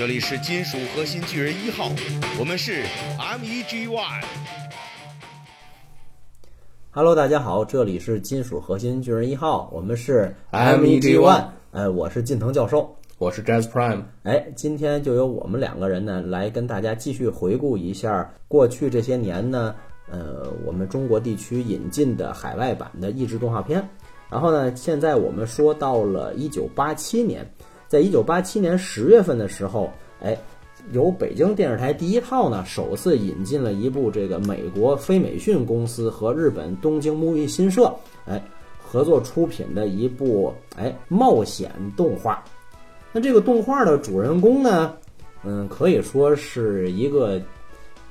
这里是金属核心巨人一号，我们是 MEGY。Hello，大家好，这里是金属核心巨人一号，我们是 MEG One，哎，我是近藤教授。我是 Jazz Prime，哎，今天就由我们两个人呢来跟大家继续回顾一下过去这些年呢，呃，我们中国地区引进的海外版的译制动画片。然后呢，现在我们说到了一九八七年，在一九八七年十月份的时候，哎，由北京电视台第一套呢首次引进了一部这个美国飞美讯公司和日本东京木艺新社哎合作出品的一部哎冒险动画。那这个动画的主人公呢，嗯，可以说是一个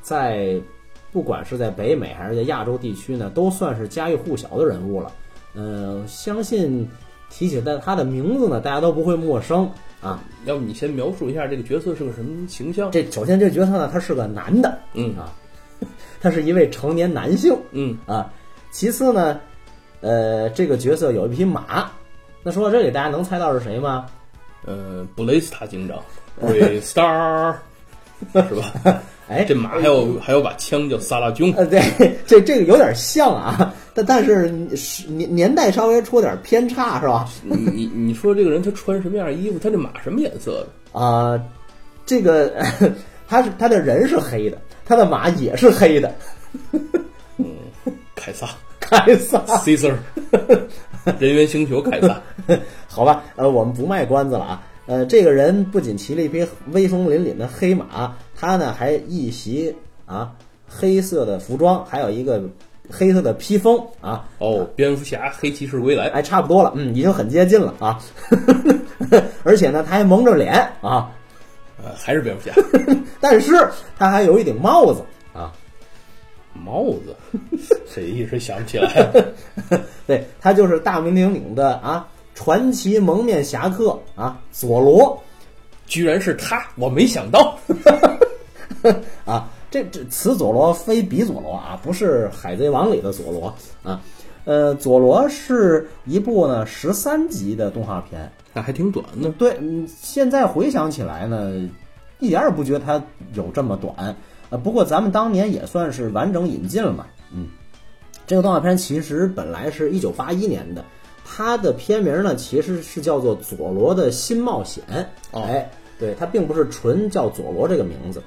在不管是在北美还是在亚洲地区呢，都算是家喻户晓的人物了。嗯，相信提起但他的名字呢，大家都不会陌生啊。要不你先描述一下这个角色是个什么形象？这首先这角色呢，他是个男的，嗯啊，他是一位成年男性嗯，啊。其次呢，呃，这个角色有一匹马。那说到这里，大家能猜到是谁吗？呃，布雷斯塔警长，Brave Star，是吧？哎，这马还有还有把枪叫萨拉军，呃，对，这这个有点像啊，但但是是年年代稍微出点偏差是吧？你你你说这个人他穿什么样的衣服？他这马什么颜色的？啊、这个他是他的人是黑的，他的马也是黑的，嗯凯撒凯撒，，Caesar，人猿星球凯撒，好吧，呃，我们不卖关子了啊。呃，这个人不仅骑了一匹威风凛凛的黑马，他呢还一袭啊黑色的服装，还有一个黑色的披风啊，哦，蝙蝠侠，黑骑士归来，哎，差不多了，嗯，已经很接近了啊。而且呢，他还蒙着脸啊，呃，还是蝙蝠侠，但是他还有一顶帽子啊，帽子，这一时想不起来？了。对他就是大名鼎鼎的啊传奇蒙面侠客啊佐罗。居然是他，我没想到。啊，这这此佐罗非彼佐罗啊，不是海贼王里的佐罗啊。呃，佐罗是一部呢十三集的动画片，那还挺短的。对，嗯，现在回想起来呢，一点儿也不觉得它有这么短。呃，不过咱们当年也算是完整引进了嘛。嗯，这个动画片其实本来是一九八一年的，它的片名呢其实是叫做《佐罗的新冒险》。哦哎，对，它并不是纯叫佐罗这个名字。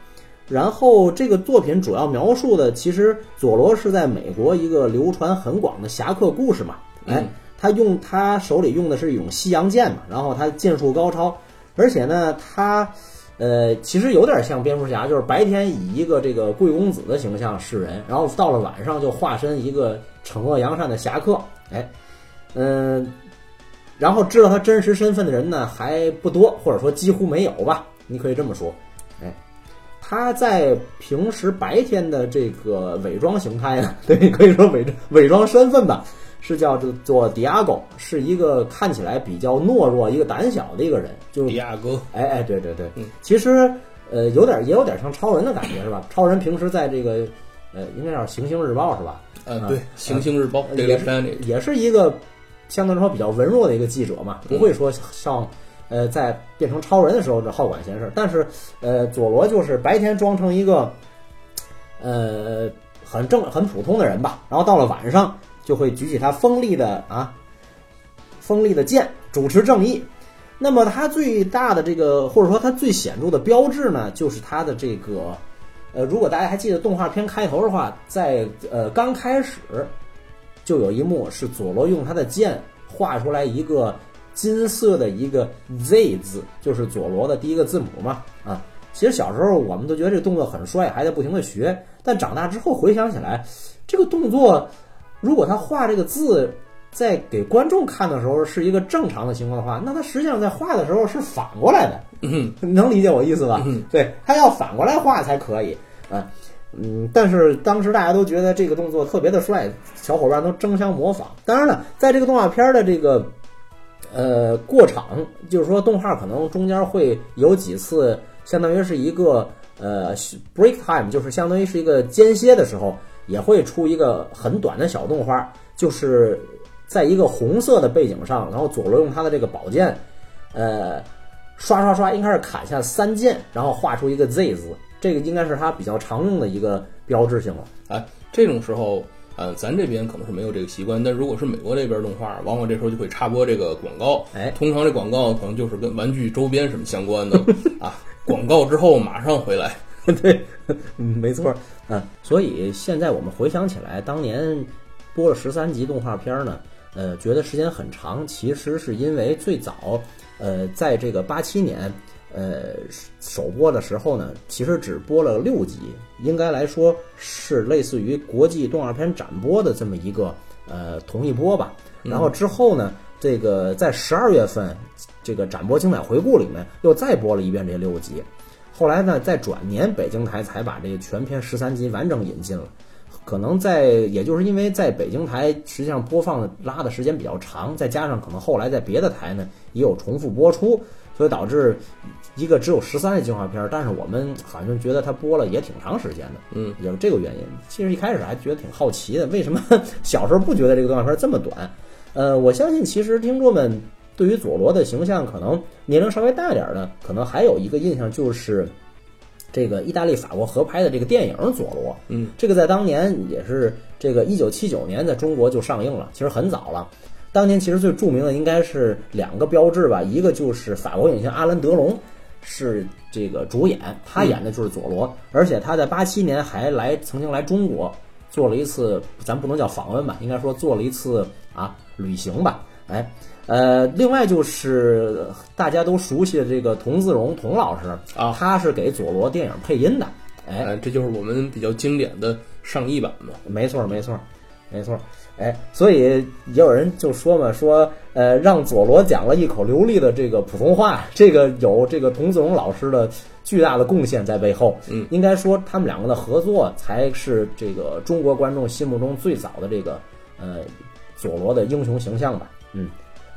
然后这个作品主要描述的，其实佐罗是在美国一个流传很广的侠客故事嘛。哎嗯，他用他手里用的是一种西洋剑嘛，然后他剑术高超，而且呢，他呃其实有点像蝙蝠侠，就是白天以一个这个贵公子的形象示人，然后到了晚上就化身一个惩恶扬善的侠客。哎，嗯、然后知道他真实身份的人呢还不多，或者说几乎没有吧，你可以这么说。哎，他在平时白天的这个伪装形态呢，对，可以说伪装伪装身份吧，是叫这个做迪亚狗，是一个看起来比较懦弱、一个胆小的一个人，就是迪亚哥，哎哎，对对对，嗯其实呃有点也有点像超人的感觉是吧？超人平时在这个呃应该叫《行星日报》是吧？呃，啊对，《行星日报》也是也是一个相对来说比较文弱的一个记者嘛，不会说像呃在变成超人的时候这好管闲事。但是呃佐罗就是白天装成一个呃很正很普通的人吧，然后到了晚上就会举起他锋利的啊锋利的剑，主持正义。那么他最大的这个或者说他最显著的标志呢，就是他的这个。呃，如果大家还记得动画片开头的话，在呃刚开始就有一幕是佐罗用他的剑画出来一个金色的一个 Z 字，就是佐罗的第一个字母嘛。啊，其实小时候我们都觉得这个动作很帅，还在不停的学。但长大之后回想起来，这个动作如果他画这个字在给观众看的时候是一个正常的情况的话，那他实际上在画的时候是反过来的。嗯，能理解我意思吧？嗯对他要反过来画才可以啊。嗯，但是当时大家都觉得这个动作特别的帅，小伙伴都争相模仿。当然了，在这个动画片的这个呃过场，就是说动画可能中间会有几次，相当于是一个呃 break time，就是相当于是一个间歇的时候，也会出一个很短的小动画，就是在一个红色的背景上，然后佐罗用他的这个宝剑，呃。刷刷刷，应该是砍下三剑，然后画出一个 Z 字，这个应该是他比较常用的一个标志性了。哎，这种时候，呃，咱这边可能是没有这个习惯，但如果是美国这边动画，往往这时候就会插播这个广告。哎通常这广告可能就是跟玩具周边什么相关的 啊。广告之后马上回来。对，嗯，没错，嗯，所以现在我们回想起来，当年播了十三集动画片呢，呃，觉得时间很长，其实是因为最早，呃，在这个八七年，呃，首播的时候呢，其实只播了六集，应该来说是类似于国际动画片展播的这么一个呃同一波吧。然后之后呢，这个在十二月份这个展播精彩回顾里面又再播了一遍这六集。后来呢，在转年北京台才把这个全篇十三集完整引进了。可能在，也就是因为在北京台实际上播放的拉的时间比较长，再加上可能后来在别的台呢也有重复播出，所以导致一个只有十三集动画片，但是我们好像觉得它播了也挺长时间的，嗯，也是这个原因。其实一开始还觉得挺好奇的，为什么 小时候不觉得这个动画片这么短？呃，我相信其实听众们对于佐罗的形象，可能年龄稍微大一点的，可能还有一个印象就是这个意大利、法国合拍的这个电影《佐罗》。嗯，这个在当年也是这个一九七九年在中国就上映了，其实很早了。当年其实最著名的应该是两个标志吧，一个就是法国影星阿兰·德龙是这个主演，他演的就是佐罗，而且他在八七年还来曾经来中国做了一次，咱不能叫访问吧，应该说做了一次啊旅行吧，哎。呃，另外就是大家都熟悉的这个童自荣童老师啊他是给佐罗电影配音的，哎，哎，这就是我们比较经典的上译版嘛。没错，没错，没错。哎，所以也有人就说嘛，说呃，让佐罗讲了一口流利的这个普通话，这个有这个童自荣老师的巨大的贡献在背后。嗯，应该说他们两个的合作才是这个中国观众心目中最早的这个呃佐罗的英雄形象吧。嗯，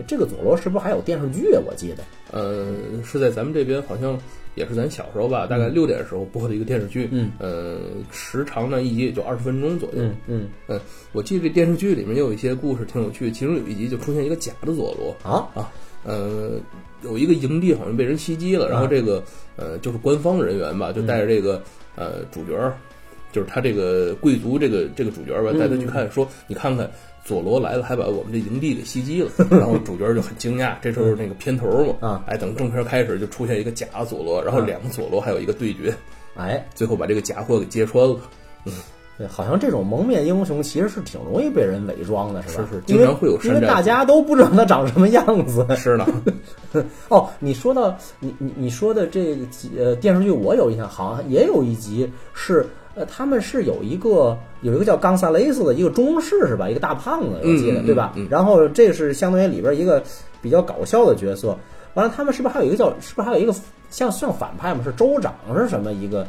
这个佐罗是不是还有电视剧啊？我记得。呃，是在咱们这边好像也是咱小时候吧，大概六点的时候播的一个电视剧。嗯，呃，时长呢一集也就二十分钟左右。嗯嗯嗯，我记得这电视剧里面也有一些故事挺有趣，其中有一集就出现一个假的佐罗啊啊，呃，有一个营地好像被人袭击了，然后这个呃就是官方人员吧，就带着这个呃主角儿，就是他这个贵族这个这个主角吧，带他去看，说你看看。佐罗来了，还把我们这营地给袭击了，然后主角就很惊讶。这时候那个片头嘛，啊，哎，等正片开始就出现一个假佐罗，然后两个佐罗还有一个对决，哎，最后把这个假货给揭穿了。对，好像这种蒙面英雄其实是挺容易被人伪装的，是吧？是是经常会有因为大家都不知道他长什么样子。是呢，哦，你说到你你你说的这个集呃电视剧，我有印象，好像也有一集是呃他们是有一个有一个叫冈萨雷斯的一个中士是吧？一个大胖子，我记得、对吧？嗯然后这是相当于里边一个比较搞笑的角色。完了，他们是不是还有一个叫是不是还有一个像像反派嘛？是州长是什么一个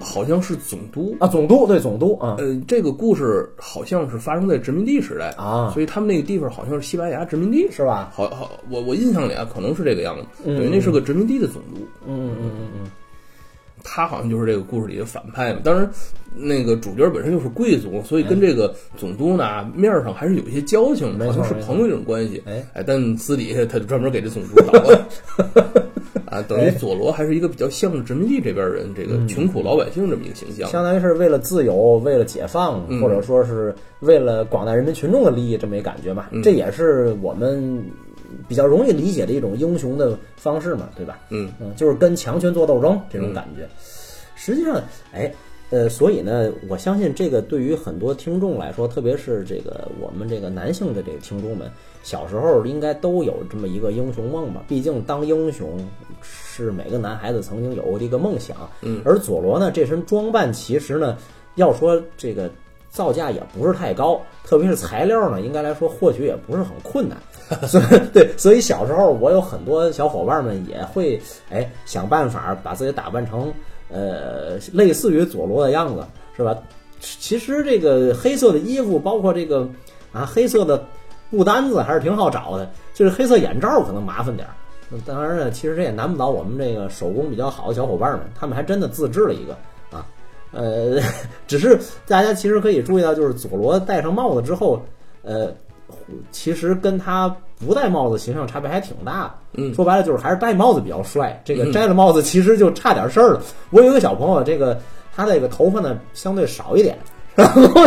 好像是总督。啊？总督对总督啊呃，这个故事好像是发生在殖民地时代，啊所以他们那个地方好像是西班牙殖民地，是吧？好好，我我印象里啊，可能是这个样子。嗯对，那是个殖民地的总督，嗯嗯嗯嗯他好像就是这个故事里的反派嘛。当然，那个主角本身又是贵族，所以跟这个总督呢面儿上还是有一些交情，没错没错好像是朋友这种关系。哎哎，但私底下他就专门给这总督捣乱。啊，等于佐罗还是一个比较像是殖民地这边人，这个穷苦老百姓这么一个形象。相当于是为了自由、为了解放，嗯或者说是为了广大人民群众的利益，这么一感觉嘛。嗯这也是我们比较容易理解的一种英雄的方式嘛，对吧？嗯嗯，就是跟强权做斗争这种感觉。实际上，哎，呃，所以呢，我相信这个对于很多听众来说，特别是这个我们这个男性的这个听众们，小时候应该都有这么一个英雄梦吧？毕竟当英雄是每个男孩子曾经有过的一个梦想。嗯而佐罗呢，这身装扮其实呢，要说这个造价也不是太高，特别是材料呢，应该来说获取也不是很困难。所以对，所以小时候我有很多小伙伴们也会哎想办法把自己打扮成呃类似于佐罗的样子，是吧？其实这个黑色的衣服，包括这个啊黑色的布单子还是挺好找的，就是黑色眼罩可能麻烦点儿。当然了，其实这也难不倒我们这个手工比较好的小伙伴们，他们还真的自制了一个啊。呃，只是大家其实可以注意到，就是佐罗戴上帽子之后，呃，其实跟他不戴帽子形象差别还挺大的。嗯说白了就是还是戴帽子比较帅，这个嗯摘了帽子其实就差点事儿了。我有一个小朋友，这个他这个头发呢相对少一点，然后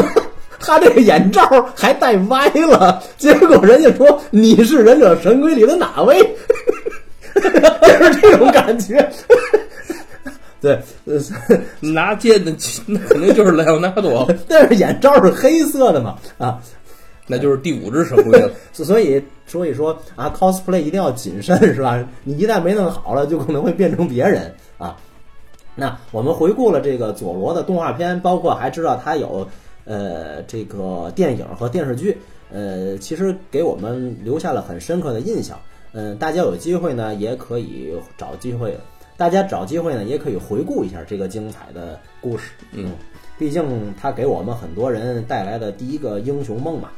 他这个眼罩还戴歪了，结果人家说你是忍者神龟里的哪位？就是这种感觉。对，呃拿剑的那肯定就是莱昂纳多，但是眼罩是黑色的嘛，啊，那就是第五只神龟了。所以所以说啊，cosplay 一定要谨慎，是吧？你一旦没弄好了，就可能会变成别人啊。那我们回顾了这个佐罗的动画片，包括还知道他有呃这个电影和电视剧，呃，其实给我们留下了很深刻的印象。嗯、大家有机会呢，也可以找机会，大家找机会呢，也可以回顾一下这个精彩的故事。嗯，毕竟它给我们很多人带来的第一个英雄梦嘛。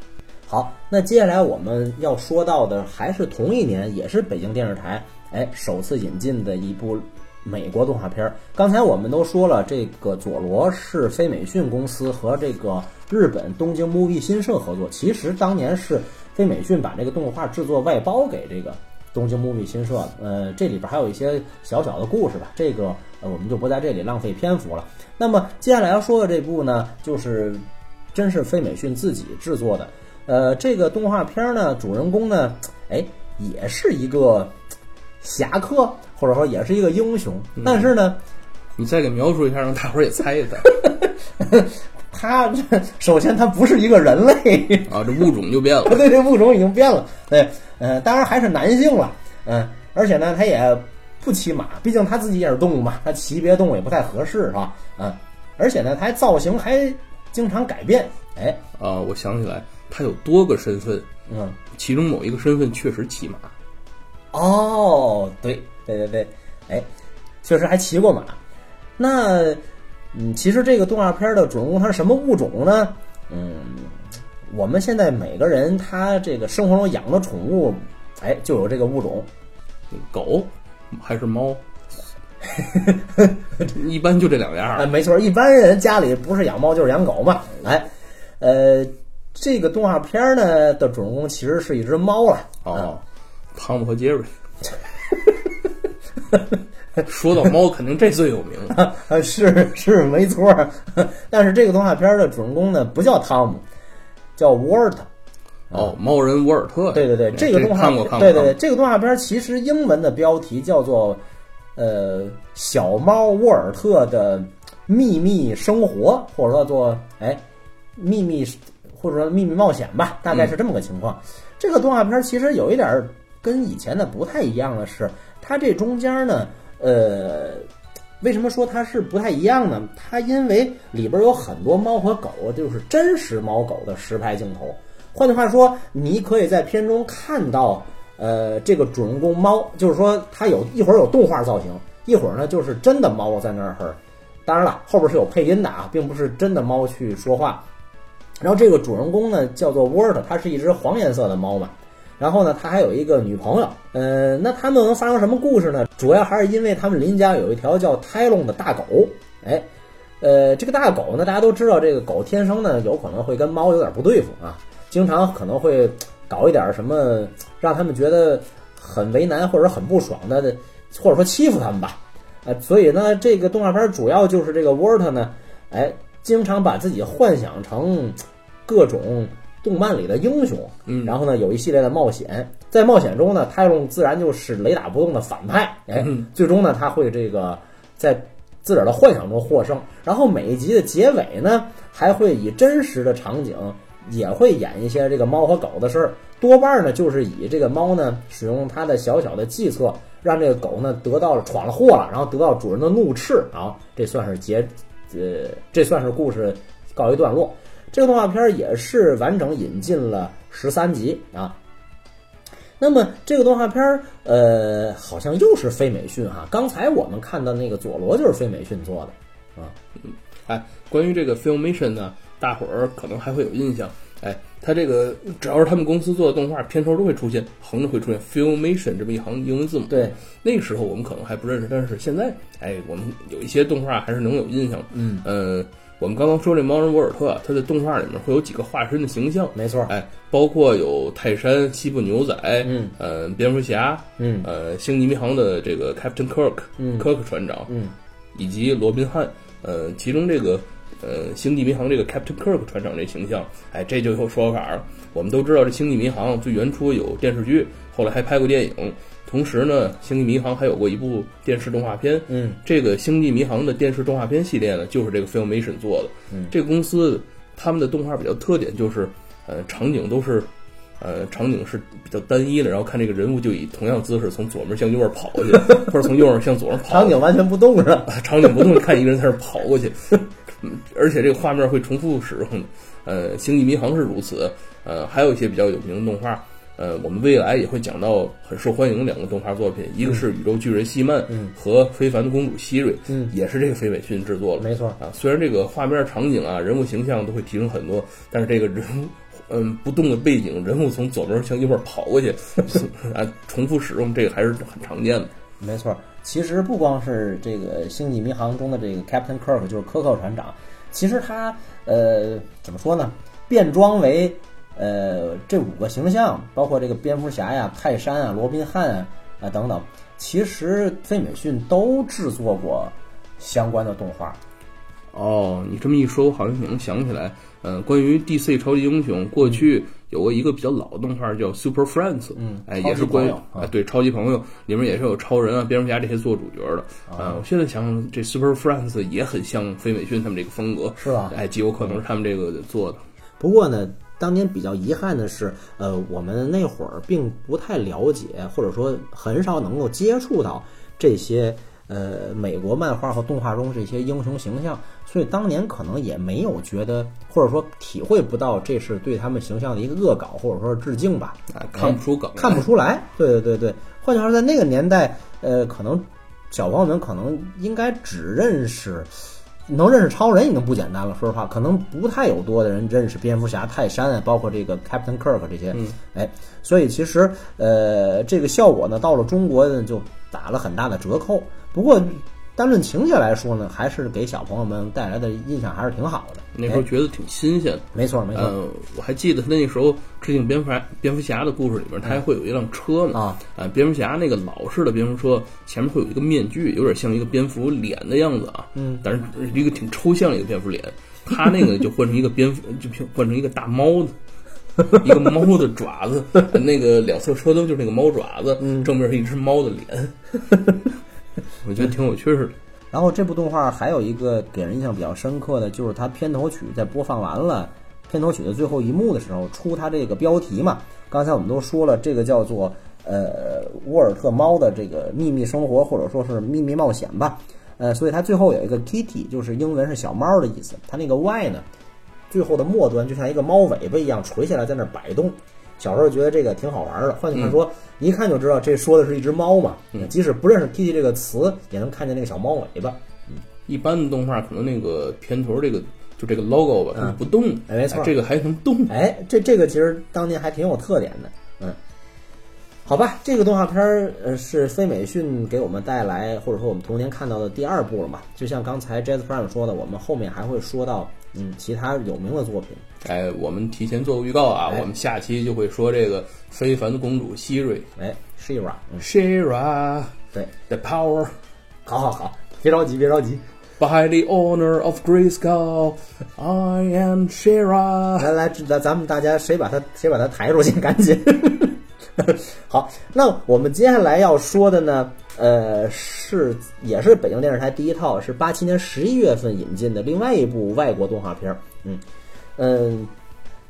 好，那接下来我们要说到的还是同一年，也是北京电视台哎首次引进的一部美国动画片儿。刚才我们都说了，这个佐罗是非美讯公司和这个日本东京 movie 新社合作。其实当年是非美讯把这个动画制作外包给这个东京 movie 新社。呃，这里边还有一些小小的故事吧，这个呃我们就不在这里浪费篇幅了。那么接下来要说的这部呢，就是真是飞美逊自己制作的。呃，这个动画片呢，主人公呢，哎，也是一个侠客，或者说也是一个英雄，但是呢，你再给描述一下，让大伙儿也猜一猜 他首先他不是一个人类，啊，这物种就变了。对这物种已经变了，对，呃，当然还是男性了，嗯、而且呢，他也不骑马，毕竟他自己也是动物嘛，他骑别的动物也不太合适，是吧？嗯、而且呢，他还造型还经常改变，哎，啊，我想起来，他有多个身份，嗯。其中某一个身份确实骑马。哦，对对对对，哎，确实还骑过马。那嗯，其实这个动画片的主人公他是什么物种呢？嗯，我们现在每个人他这个生活中养的宠物，哎，就有这个物种。狗还是猫？一般就这两样啊，儿。没错，一般人家里不是养猫就是养狗嘛。哎，呃，这个动画片呢的主人公其实是一只猫了。哦，汤姆和杰瑞。说到猫，肯定这最有名。啊，是是没错儿，但是这个动画片的主人公呢不叫汤姆，叫沃尔特。哦，猫人沃尔特。对对对，哎这个动画。对对对，这个动画片其实英文的标题叫做呃小猫沃尔特的秘密生活，或者说做哎秘密或者说秘密冒险吧，大概是这么个情况。这个动画片其实有一点儿跟以前的不太一样的是，它这中间呢，呃。为什么说它是不太一样呢？它因为里边有很多猫和狗，就是真实猫狗的实拍镜头。换句话说，你可以在片中看到，呃，这个主人公猫，就是说它有一会儿有动画造型，一会儿呢就是真的猫在那儿。当然了，后边是有配音的啊，并不是真的猫去说话。然后这个主人公呢叫做沃尔特，它是一只黄颜色的猫嘛。然后呢，他还有一个女朋友。呃，那他们能发生什么故事呢？主要还是因为他们邻家有一条叫泰隆的大狗。哎，呃，这个大狗呢，大家都知道，这个狗天生呢有可能会跟猫有点不对付啊，经常可能会搞一点什么让他们觉得很为难或者很不爽的，或者说欺负他们吧。呃，所以呢，这个动画片主要就是这个沃尔特呢，哎，经常把自己幻想成各种动漫里的英雄，嗯然后呢，有一系列的冒险，在冒险中呢，泰隆自然就是雷打不动的反派，哎，嗯最终呢，他会这个在自个儿的幻想中获胜。然后每一集的结尾呢，还会以真实的场景，也会演一些这个猫和狗的事儿。多半呢，就是以这个猫呢使用它的小小的计策，让这个狗呢得到了闯了祸了，然后得到主人的怒斥啊，这算是结，呃，这算是故事告一段落。这个动画片也是完整引进了十三集啊。那么这个动画片儿，呃，好像又是非美讯哈。刚才我们看到那个佐罗就是非美讯做的啊。哎，关于这个 Filmation 呢，大伙儿可能还会有印象。哎，他这个只要是他们公司做的动画，片头都会出现横着会出现 Filmation 这么一行英文字母。对，那个时候我们可能还不认识，但是现在，哎，我们有一些动画还是能有印象。嗯，呃，我们刚刚说这猫人沃尔特啊，他的动画里面会有几个化身的形象，没错，哎，包括有泰山、西部牛仔，嗯，呃，蝙蝠侠，嗯。呃，星际迷航的这个 Captain Kirk，嗯，Kirk 船长，嗯。以及罗宾汉，呃，其中这个呃星际迷航这个 Captain Kirk 船长这形象，哎，这就有说法了。我们都知道这星际迷航最原初有电视剧，后来还拍过电影，同时呢，星际迷航还有过一部电视动画片。嗯这个星际迷航的电视动画片系列呢，就是这个 Filmation 做的。嗯这个公司他们的动画比较特点就是，呃，场景都是。呃，场景是比较单一的，然后看这个人物就以同样姿势从左面向右边跑过去，或者从右面向左边跑。场景完全不动是吧？啊，场景不动，看一个人在那儿跑过去，嗯而且这个画面会重复使用。呃，星际迷航是如此，呃，还有一些比较有名的动画，呃，我们未来也会讲到很受欢迎的两个动画作品，一个是宇宙巨人希曼嗯和非凡的公主希瑞，嗯也是这个飞美逊制作的。没错，啊，虽然这个画面、场景啊、人物形象都会提升很多，但是这个人物，嗯，不动的背景，人物从左边向右边跑过去，啊，重复使用，这个还是很常见的。没错。其实不光是这个《星际迷航》中的这个 Captain Kirk，就是科克船长，其实他呃怎么说呢？变装为呃这五个形象，包括这个蝙蝠侠呀、泰山啊、罗宾汉啊啊等等，其实飞美逊都制作过相关的动画。哦，你这么一说，我好像也能想起来。呃，关于 DC 超级英雄，过去有过一个比较老的动画叫 Super Friends，嗯哎，也是关于啊啊，对，超级朋友里面也是有超人啊、蝙蝠侠这些做主角的。啊呃，我现在想想，这 Super Friends 也很像飞美逊他们这个风格，是吧哎，极有可能是他们这个做的。不过呢，当年比较遗憾的是，呃，我们那会儿并不太了解，或者说很少能够接触到这些呃美国漫画和动画中这些英雄形象，所以当年可能也没有觉得，或者说体会不到这是对他们形象的一个恶搞，或者说是致敬吧。啊，看不出梗，看不出来。对对对对，换句话说，在那个年代，呃，可能小朋友们可能应该只认识。能认识超人已经不简单了，说实话，可能不太有多的人认识蝙蝠侠、泰山啊，包括这个 Captain Kirk 这些，嗯哎，所以其实呃，这个效果呢，到了中国呢就打了很大的折扣。不过单论情节来说呢，还是给小朋友们带来的印象还是挺好的。那时候哎觉得挺新鲜的。没错没错、呃，我还记得他那时候致敬蝙蝠侠蝙蝠侠的故事里边，他还会有一辆车呢。啊，啊，蝙蝠侠那个老式的蝙蝠车前面会有一个面具，有点像一个蝙蝠脸的样子啊。嗯，但是是一个挺抽象的一个蝙蝠脸。他那个就换成一个蝙蝠，就换成一个大猫的，一个猫的爪子，那个两侧车灯就是那个猫爪子，嗯正面是一只猫的脸。我觉得挺有趣儿的。然后这部动画还有一个给人印象比较深刻的，就是它片头曲在播放完了片头曲的最后一幕的时候，出它这个标题嘛。刚才我们都说了，这个叫做呃沃尔特猫的这个秘密生活，或者说是秘密冒险吧。呃，所以它最后有一个 kitty，就是英文是小猫的意思。它那个 y 呢，最后的末端就像一个猫尾巴一样垂下来，在那摆动。小时候觉得这个挺好玩的。换句话说，一看就知道这说的是一只猫嘛。嗯即使不认识 kitty 这个词，也能看见那个小猫尾巴。嗯一般的动画可能那个片头这个就这个 logo 吧，它不动的，哎没错这个还能动。哎，这这个其实当年还挺有特点的，嗯，好吧，这个动画片儿呃是非美讯给我们带来，或者说我们童年看到的第二部了嘛。就像刚才 Jazz Prime 说的，我们后面还会说到嗯其他有名的作品。哎，我们提前做个预告啊，哎我们下期就会说这个非凡的公主希瑞哎，Shira，嗯，Shira 对，the power 好好好，别着急，别着急，by the honor of Grayskull I am Shira。来来，咱咱们大家谁把他谁把他抬出去，赶紧。好，那我们接下来要说的呢，呃，是也是北京电视台第一套，是八七年十一月份引进的另外一部外国动画片儿。嗯嗯，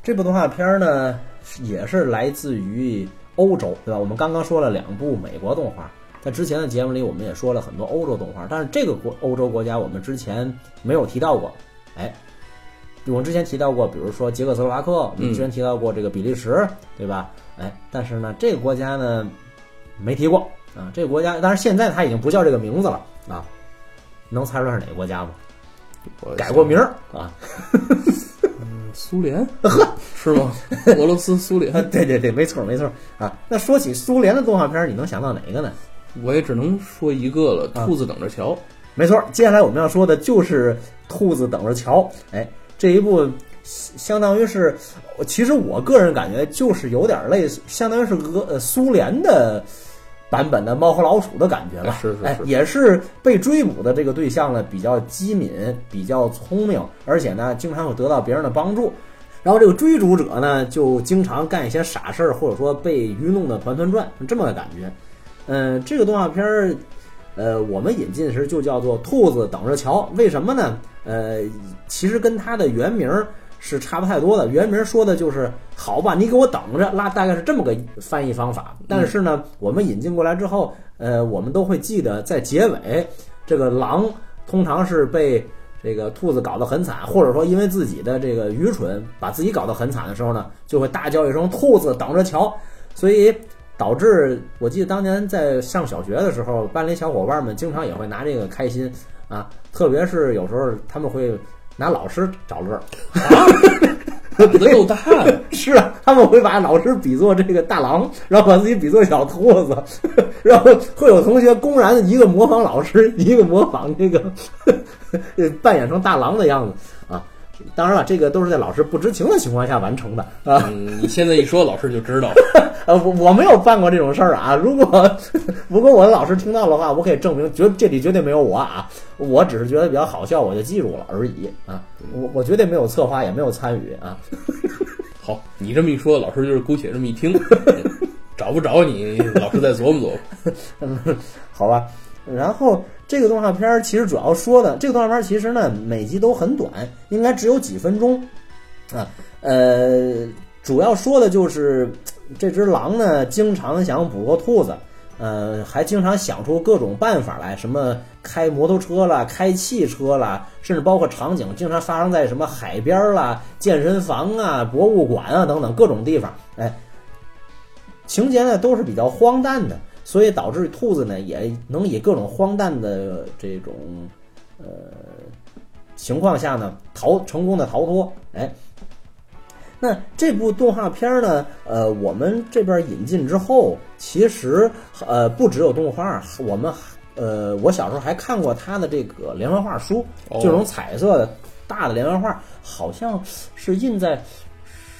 这部动画片儿呢，也是来自于欧洲，对吧？我们刚刚说了两部美国动画，在之前的节目里我们也说了很多欧洲动画，但是这个国欧洲国家我们之前没有提到过。哎，我们之前提到过，比如说捷克斯洛伐克，我们之前提到过这个比利时，对吧？哎，但是呢，这个国家呢没提过啊。这个国家，当然现在它已经不叫这个名字了啊。能猜出来是哪个国家吗？改过名儿啊。苏联呵是吗？俄罗斯、苏啊，联，对对对，没错没错啊。那说起苏联的动画片，你能想到哪个呢？我也只能说一个了，啊兔子等着瞧。没错，接下来我们要说的就是《兔子等着瞧》。哎，这一部相当于是，其实我个人感觉就是有点类似，相当于是俄呃苏联的版本的《猫和老鼠》的感觉吧。哎，是是是也是被追捕的这个对象呢，比较机敏，比较聪明，而且呢，经常会得到别人的帮助。然后这个追逐者呢，就经常干一些傻事儿，或者说被愚弄的团团转，这么个感觉。嗯、这个动画片儿，呃，我们引进时就叫做《兔子等着瞧》，为什么呢？呃，其实跟它的原名儿是差不太多的。原名说的就是“好吧，你给我等着”，拉大概是这么个翻译方法。但是呢，我们引进过来之后，呃，我们都会记得在结尾，这个狼通常是被这个兔子搞得很惨，或者说因为自己的这个愚蠢把自己搞得很惨的时候呢，就会大叫一声“兔子等着瞧”，所以导致我记得当年在上小学的时候，班里小伙伴们经常也会拿这个开心啊，特别是有时候他们会拿老师找乐儿。胆子够大的！是啊，他们会把老师比作这个大狼，然后把自己比作小兔子，然后会有同学公然一个模仿老师，一个模仿这个 扮演成大狼的样子啊。当然了，这个都是在老师不知情的情况下完成的啊。嗯，你现在一说，老师就知道了。呃，我我没有办过这种事儿啊。如果 如果我的老师听到的话，我可以证明，绝这里绝对没有我啊。我只是觉得比较好笑，我就记住了而已啊。我我绝对没有策划，也没有参与啊。好，你这么一说，老师就是姑且这么一听，找不着你，老师再琢磨琢磨。好吧。然后这个动画片儿其实主要说的，这个动画片儿其实呢每集都很短，应该只有几分钟啊。呃，主要说的就是这只狼呢经常想捕获兔子，呃，还经常想出各种办法来，什么开摩托车啦、开汽车啦，甚至包括场景经常发生在什么海边啦、健身房啊、博物馆啊等等各种地方。哎，情节呢都是比较荒诞的。所以导致兔子呢也能以各种荒诞的这种呃情况下呢逃成功的逃脱。哎，那这部动画片呢，呃，我们这边引进之后，其实呃不只有动画，我们呃我小时候还看过他的这个连环画书，哦这种彩色的大的连环画，好像是印在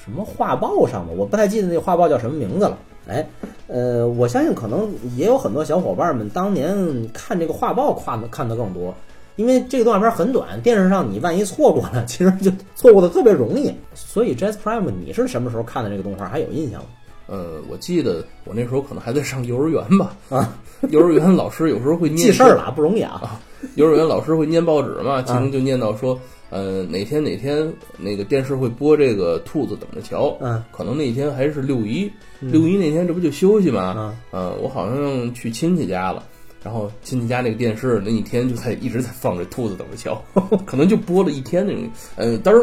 什么画报上的，我不太记得那个画报叫什么名字了。哎，呃，我相信可能也有很多小伙伴们当年看这个画报看的看的更多，因为这个动画片很短，电视上你万一错过了，其实就错过的特别容易。所以 Jazz Prime，你是什么时候看的这个动画？还有印象吗？呃，我记得我那时候可能还在上幼儿园吧，啊，幼儿园老师有时候会念记事儿了，不容易啊。幼儿园老师会念报纸嘛，其中就念到说，呃，哪天哪天那个电视会播这个兔子等着瞧，嗯，可能那天还是六一，六一那天这不就休息嘛？嗯，呃，我好像去亲戚家了，然后亲戚家那个电视那一天就在一直在放这兔子等着瞧，可能就播了一天那种，呃，当然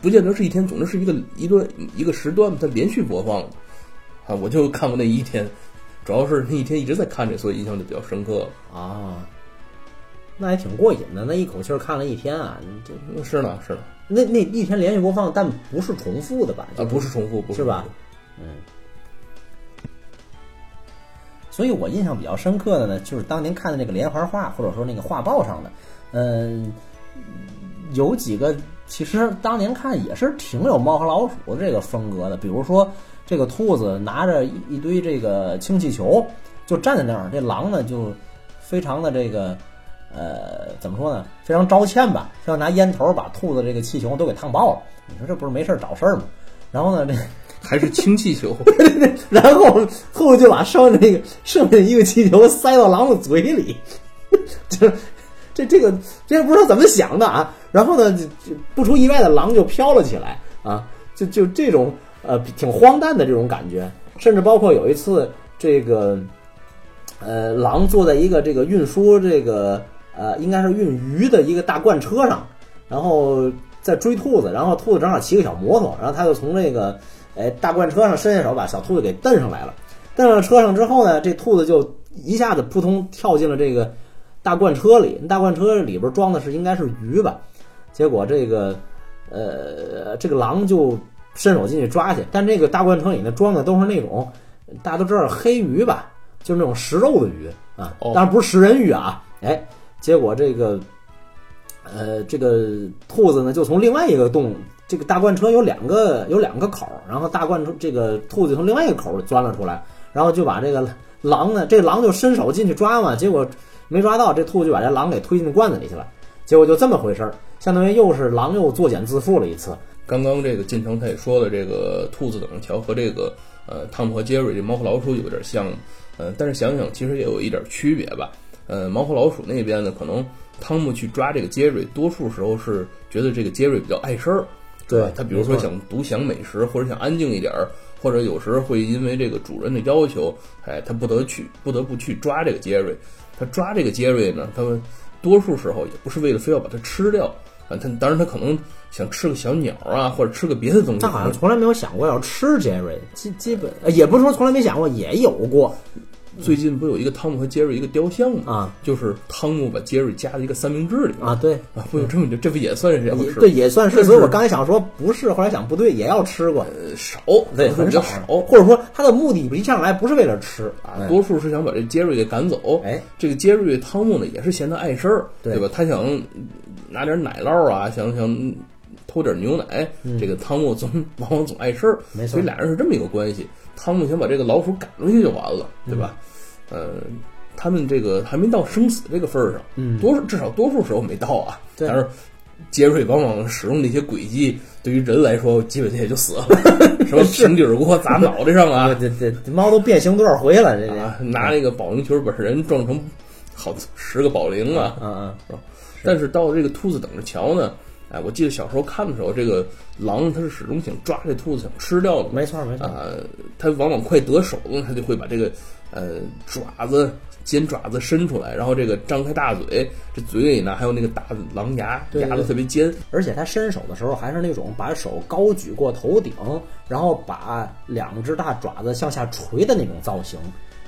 不见得是一天，总之是一个一段一个时段，它连续播放的，啊，我就看过那一天，主要是那一天一直在看这，所以印象就比较深刻。啊，那还挺过瘾的，那一口气儿看了一天啊，你这嗯是呢，是呢，那那一天连续播放，但不是重复的吧？啊，不是重复，不是吧？嗯。所以我印象比较深刻的呢，就是当年看的那个连环画，或者说那个画报上的，嗯，有几个其实当年看也是挺有猫和老鼠的这个风格的，比如说这个兔子拿着一一堆这个氢气球，就站在那儿，这狼呢就非常的这个。呃，怎么说呢？非常招歉吧，要拿烟头把兔子这个气球都给烫爆了。你说这不是没事儿找事儿吗？然后呢，这 还是氢气球，然后兔子就把剩下那个剩下一个气球塞到狼的嘴里，这这这个这不知道怎么想的啊。然后呢，就就不出意外的狼就飘了起来啊，就就这种呃挺荒诞的这种感觉，甚至包括有一次这个呃狼坐在一个这个运输这个呃应该是运鱼的一个大罐车上，然后在追兔子，然后兔子正好骑个小摩托，然后他就从这个。哎，大罐车上伸下手把小兔子给蹬上来了。蹬上车上之后呢，这兔子就一下子扑通跳进了这个大罐车里。大罐车里边装的是应该是鱼吧？结果这个呃，这个狼就伸手进去抓去，但这个大罐车里呢装的都是那种大家都知道黑鱼吧，就是那种食肉的鱼啊，哦当然不是食人鱼啊。哎，结果这个呃这个兔子呢就从另外一个洞，这个大罐车有两个有两个口儿，然后大罐车这个兔子从另外一个口儿钻了出来，然后就把这个狼呢，这狼就伸手进去抓嘛，结果没抓到，这兔子就把这狼给推进罐子里去了，结果就这么回事儿，相当于又是狼又作茧自缚了一次。刚刚这个进程他也说了，这个兔子等着瞧和这个呃汤姆和杰瑞这猫和老鼠有点像，呃，但是想想其实也有一点区别吧。呃，猫和老鼠那边呢，可能汤姆去抓这个杰瑞，多数时候是觉得这个杰瑞比较碍事儿，对吧他比如说想独享美食，或者想安静一点儿，或者有时候会因为这个主人的要求，哎，他不得去不得不去抓这个杰瑞。他抓这个杰瑞呢，他们多数时候也不是为了非要把它吃掉啊，他当然他可能想吃个小鸟啊，或者吃个别的东西。他好像从来没有想过要吃杰瑞，基基本呃也不是说从来没想过，也有过最近不有一个汤姆和杰瑞一个雕像吗？啊就是汤姆把杰瑞夹在一个三明治里啊，对，啊，不有这么这不也算是吃？也对，也算是。所以我刚才想说不是，后来想不对，也要吃过，呃少，对，很少，少。或者说他的目的一上来不是为了吃啊，多数是想把这杰瑞给赶走。哎，这个杰瑞汤姆呢也是嫌他碍事儿，对对吧？他想拿点奶酪啊，想想偷点牛奶。这个汤姆总往往总碍事儿，嗯没错所以俩人是这么一个关系。汤姆想把这个老鼠赶出去就完了，对吧？嗯呃，他们这个还没到生死这个份儿上，嗯。多数至少多数时候没到啊。对。但是杰瑞往往使用的一些诡计，对于人来说，基本也就死了，什么平底锅砸脑袋上啊，这这这，猫都变形多少回了，这这，啊，拿那个保龄球把人撞成好十个保龄啊！嗯嗯，但是到这个兔子等着瞧呢，哎，我记得小时候看的时候，这个狼它是始终想抓这兔子，想吃掉的。没错没错，啊，它往往快得手了，它就会把这个呃爪子、尖爪子伸出来，然后这个张开大嘴，这嘴里呢还有那个大狼牙，对对牙子特别尖。而且它伸手的时候还是那种把手高举过头顶，然后把两只大爪子向下垂的那种造型，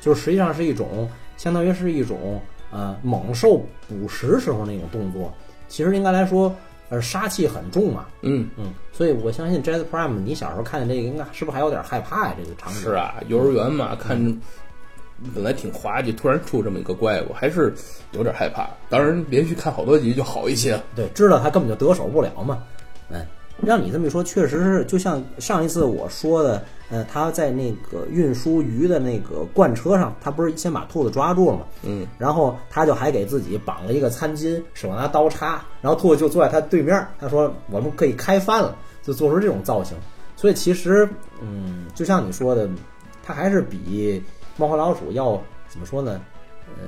就实际上是一种相当于是一种呃猛兽捕食时候那种动作。其实应该来说，呃，杀气很重嘛。嗯，嗯，所以我相信 Jazz Prime，你小时候看见这个，应该是不是还有点害怕呀？这个场景是啊，幼儿园嘛，看着本来挺滑稽，突然出这么一个怪物，还是有点害怕。当然，连续看好多集就好一些。对，知道他根本就得手不了嘛。嗯，让你这么一说，确实是就像上一次我说的，呃，他在那个运输鱼的那个罐车上，他不是先把兔子抓住了嘛？嗯，然后他就还给自己绑了一个餐巾，手拿刀叉，然后兔子就坐在他对面，他说我们可以开饭了，就做出这种造型。所以其实，嗯，就像你说的，它还是比猫和老鼠要怎么说呢？呃，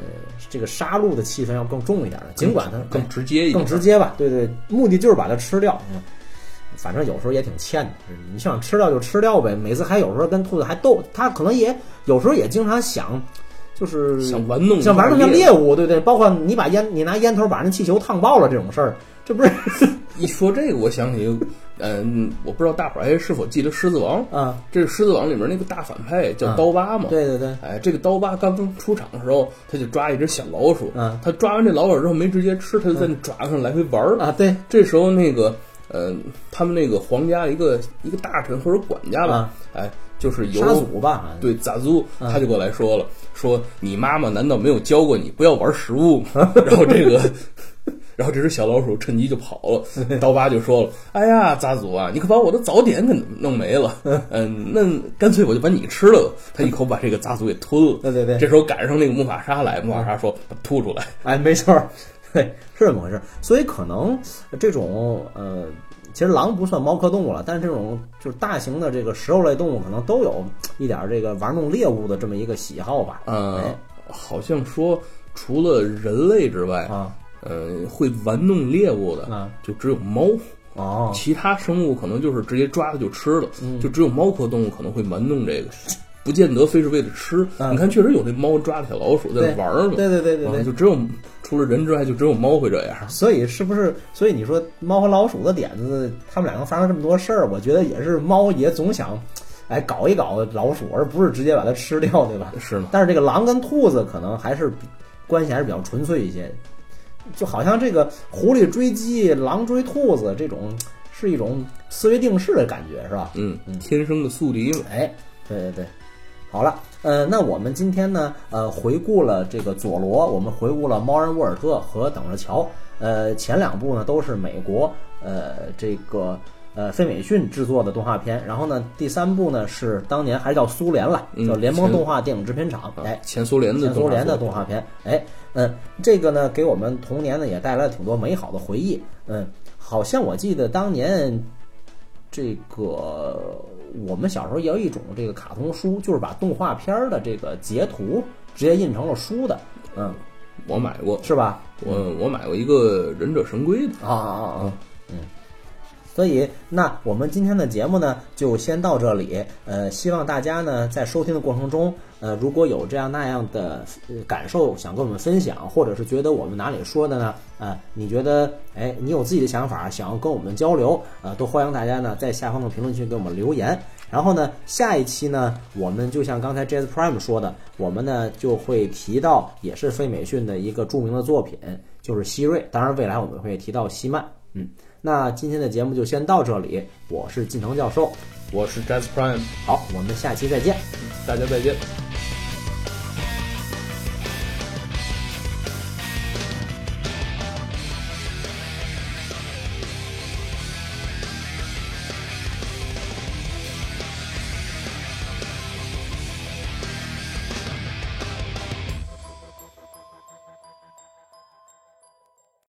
这个杀戮的气氛要更重一点的，尽管它更直接一点，更直接吧，对对，目的就是把它吃掉。嗯，反正有时候也挺欠的，你想吃掉就吃掉呗。每次还有时候跟兔子还斗，它可能也有时候也经常想，就是想玩弄想玩弄像猎猎物，对不对？包括你把烟，你拿烟头把人气球烫爆了这种事儿，这不是 一说这个，我想起，嗯，我不知道大伙儿还是否记得《狮子王》啊？这是《狮子王》里面那个大反派叫刀疤嘛？对对对，哎，这个刀疤刚刚出场的时候，他就抓一只小老鼠。嗯他抓完这老鼠之后没直接吃，他就在那爪子上来回玩儿。啊，对，这时候那个，呃，他们那个皇家一个一个大臣或者管家吧，哎，就是由杀祖吧，对杂租，嗯他就过来说了，说你妈妈难道没有教过你不要玩食物吗？然后这个，然后这只小老鼠趁机就跑了。刀疤就说了，哎呀，杂族啊，你可把我的早点给弄没了，嗯，那干脆我就把你吃了吧。他一口把这个杂族给吞了。对对对这时候赶上那个木法沙来，木法沙说吐出来。哎，没错儿，对，是这么回事。所以可能这种呃，其实狼不算猫科动物了，但是这种就是大型的这个食肉类动物，可能都有一点这个玩弄猎物的这么一个喜好吧。呃哎，好像说除了人类之外，啊呃，会玩弄猎物的啊就只有猫。哦，其他生物可能就是直接抓了就吃了，嗯就只有猫科动物可能会玩弄这个，不见得非是为了吃。嗯你看，确实有那猫抓着小老鼠在那玩儿嘛，对对对对对啊就只有除了人之外，就只有猫会这样。所以是不是？所以你说猫和老鼠的点子，他们两个发生这么多事儿，我觉得也是猫也总想，哎，搞一搞老鼠，而不是直接把它吃掉，对吧？是吗？但是这个狼跟兔子可能还是比关系还是比较纯粹一些，就好像这个狐狸追鸡，狼追兔子，这种是一种思维定式的感觉，是吧？嗯，天生的宿敌嘛。哎，对对对，好了，呃，那我们今天呢，呃，回顾了这个佐罗，我们回顾了猫人沃尔特和等着瞧，呃，前两部呢都是美国，呃，这个呃费美逊制作的动画片，然后呢，第三部呢是当年还叫苏联了，嗯叫联盟动画电影制片厂，哎，前苏联的前苏联的动动画片，哎，嗯，这个呢给我们童年呢也带来了挺多美好的回忆，嗯，好像我记得当年这个我们小时候也有一种这个卡通书，就是把动画片儿的这个截图直接印成了书的，嗯，我买过，是吧？我我买过一个忍者神龟的。啊啊啊啊，嗯。所以，那我们今天的节目呢，就先到这里。呃，希望大家呢在收听的过程中，呃，如果有这样那样的呃感受想跟我们分享，或者是觉得我们哪里说的呢，呃，你觉得，哎，你有自己的想法，想要跟我们交流，呃，都欢迎大家呢在下方的评论区给我们留言。然后呢，下一期呢，我们就像刚才 Jazz Prime 说的，我们呢就会提到也是飞美迅的一个著名的作品，就是希瑞。当然，未来我们会提到希曼。嗯，那今天的节目就先到这里，我是晋腾教授。我是 Jazz Prime，好，我们下期再见。大家再见。